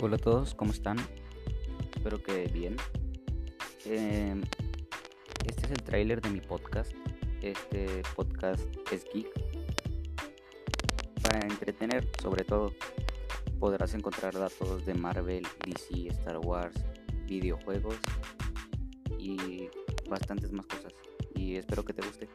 Hola a todos, ¿cómo están? Espero que bien. Em, este es el tráiler de mi podcast. Este podcast es geek. Para entretener, sobre todo, podrás encontrar datos de Marvel, DC, Star Wars, videojuegos y bastantes más cosas. Y espero que te guste.